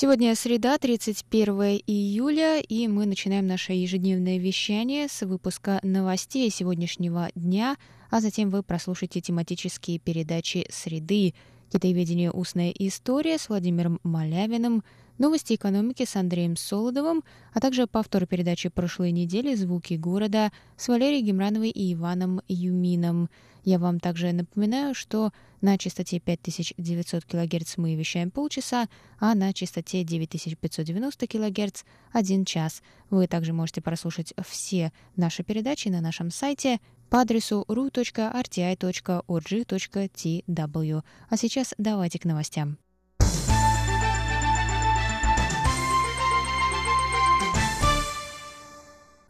Сегодня среда, 31 июля, и мы начинаем наше ежедневное вещание с выпуска новостей сегодняшнего дня, а затем вы прослушаете тематические передачи «Среды», «Китаеведение. Устная история» с Владимиром Малявиным, новости экономики с Андреем Солодовым, а также повтор передачи прошлой недели «Звуки города» с Валерией Гемрановой и Иваном Юмином. Я вам также напоминаю, что на частоте 5900 кГц мы вещаем полчаса, а на частоте 9590 кГц – один час. Вы также можете прослушать все наши передачи на нашем сайте по адресу ru.rti.org.tw. А сейчас давайте к новостям.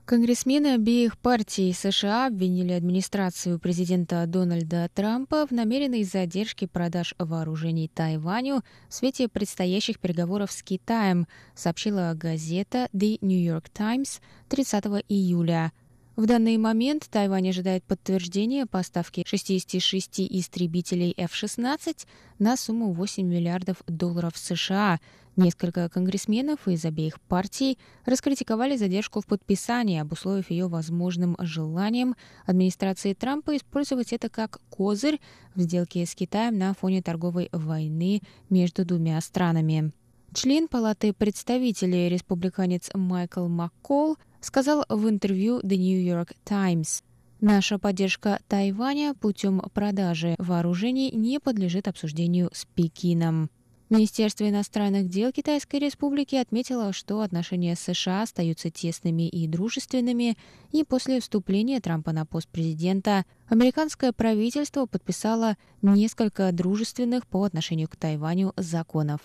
Конгрессмены обеих партий США обвинили администрацию президента Дональда Трампа в намеренной задержке продаж вооружений Тайваню в свете предстоящих переговоров с Китаем, сообщила газета The New York Times 30 июля. В данный момент Тайвань ожидает подтверждения поставки 66 истребителей F-16 на сумму 8 миллиардов долларов США. Несколько конгрессменов из обеих партий раскритиковали задержку в подписании, обусловив ее возможным желанием администрации Трампа использовать это как козырь в сделке с Китаем на фоне торговой войны между двумя странами. Член Палаты представителей, республиканец Майкл Маккол, сказал в интервью The New York Times. Наша поддержка Тайваня путем продажи вооружений не подлежит обсуждению с Пекином. Министерство иностранных дел Китайской Республики отметило, что отношения с США остаются тесными и дружественными, и после вступления Трампа на пост президента американское правительство подписало несколько дружественных по отношению к Тайваню законов.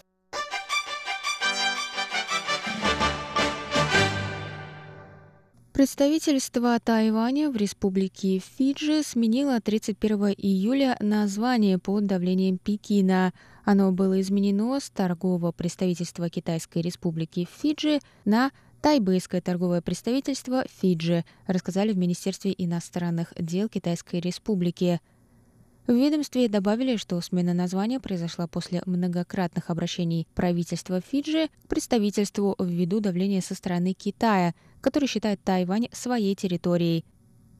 Представительство Тайваня в Республике Фиджи сменило 31 июля название под давлением Пекина. Оно было изменено с торгового представительства Китайской Республики Фиджи на Тайбэйское торговое представительство Фиджи, рассказали в Министерстве иностранных дел Китайской Республики. В ведомстве добавили, что смена названия произошла после многократных обращений правительства Фиджи к представительству ввиду давления со стороны Китая, который считает Тайвань своей территорией.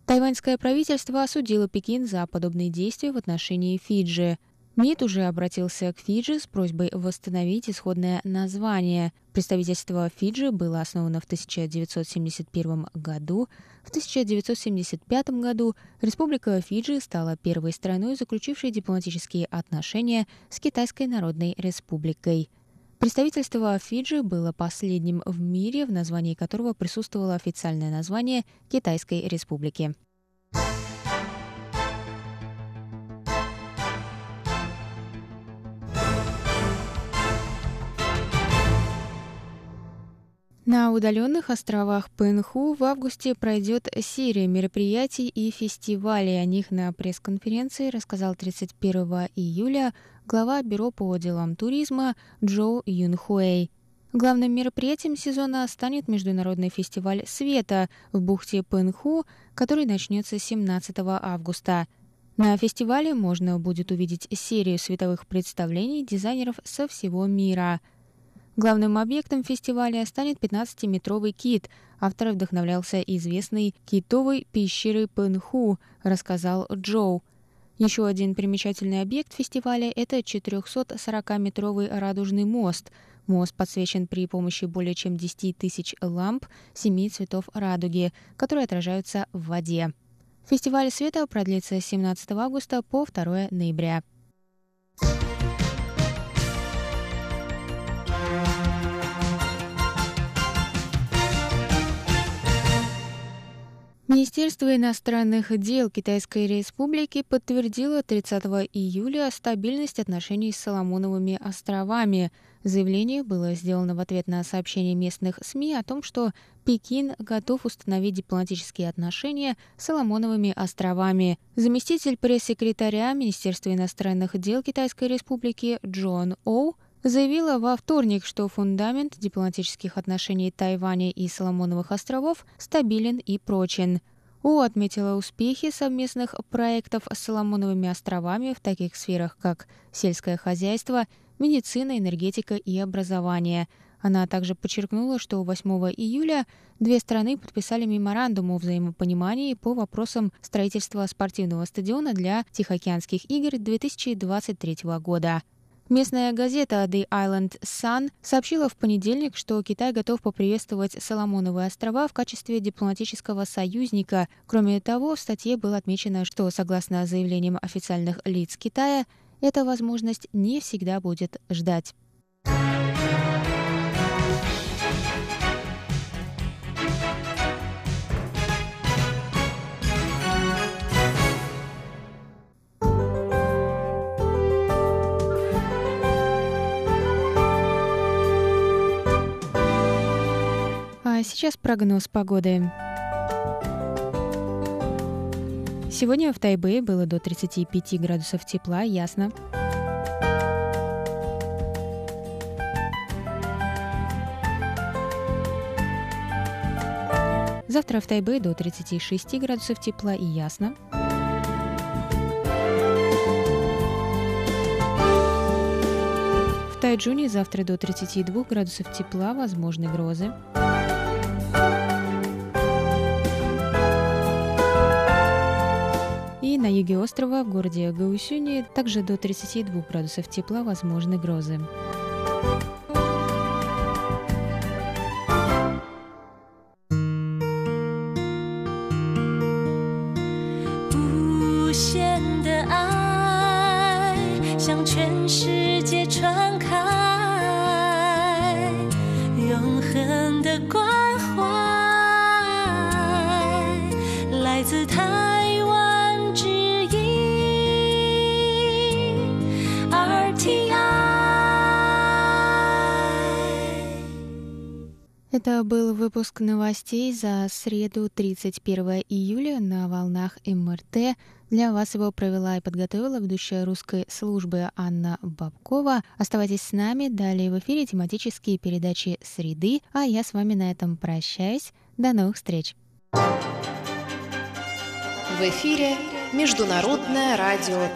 Тайваньское правительство осудило Пекин за подобные действия в отношении Фиджи – МИД уже обратился к Фиджи с просьбой восстановить исходное название. Представительство Фиджи было основано в 1971 году. В 1975 году Республика Фиджи стала первой страной, заключившей дипломатические отношения с Китайской Народной Республикой. Представительство Фиджи было последним в мире, в названии которого присутствовало официальное название Китайской Республики. На удаленных островах Пенху в августе пройдет серия мероприятий и фестивалей. О них на пресс-конференции рассказал 31 июля глава Бюро по делам туризма Джоу Юнхуэй. Главным мероприятием сезона станет Международный фестиваль света в бухте Пенху, который начнется 17 августа. На фестивале можно будет увидеть серию световых представлений дизайнеров со всего мира – Главным объектом фестиваля станет 15-метровый кит. Автор вдохновлялся известной китовой пещерой Пенху, рассказал Джоу. Еще один примечательный объект фестиваля – это 440-метровый радужный мост. Мост подсвечен при помощи более чем 10 тысяч ламп семи цветов радуги, которые отражаются в воде. Фестиваль света продлится с 17 августа по 2 ноября. Министерство иностранных дел Китайской Республики подтвердило 30 июля стабильность отношений с Соломоновыми островами. Заявление было сделано в ответ на сообщение местных СМИ о том, что Пекин готов установить дипломатические отношения с Соломоновыми островами. Заместитель пресс-секретаря Министерства иностранных дел Китайской Республики Джон Оу заявила во вторник, что фундамент дипломатических отношений Тайваня и Соломоновых островов стабилен и прочен. У отметила успехи совместных проектов с Соломоновыми островами в таких сферах, как сельское хозяйство, медицина, энергетика и образование. Она также подчеркнула, что 8 июля две страны подписали меморандум о взаимопонимании по вопросам строительства спортивного стадиона для Тихоокеанских игр 2023 года. Местная газета The Island Sun сообщила в понедельник, что Китай готов поприветствовать Соломоновые острова в качестве дипломатического союзника. Кроме того, в статье было отмечено, что, согласно заявлениям официальных лиц Китая, эта возможность не всегда будет ждать. Сейчас прогноз погоды. Сегодня в Тайбэе было до 35 градусов тепла, ясно. Завтра в Тайбэе до 36 градусов тепла и ясно. В Тайджуне завтра до 32 градусов тепла, возможны грозы. На юге острова, в городе Гаусюни, также до 32 градусов тепла возможны грозы. Это был выпуск новостей за среду 31 июля на волнах МРТ. Для вас его провела и подготовила ведущая русской службы Анна Бабкова. Оставайтесь с нами. Далее в эфире тематические передачи «Среды». А я с вами на этом прощаюсь. До новых встреч. В эфире Международное радио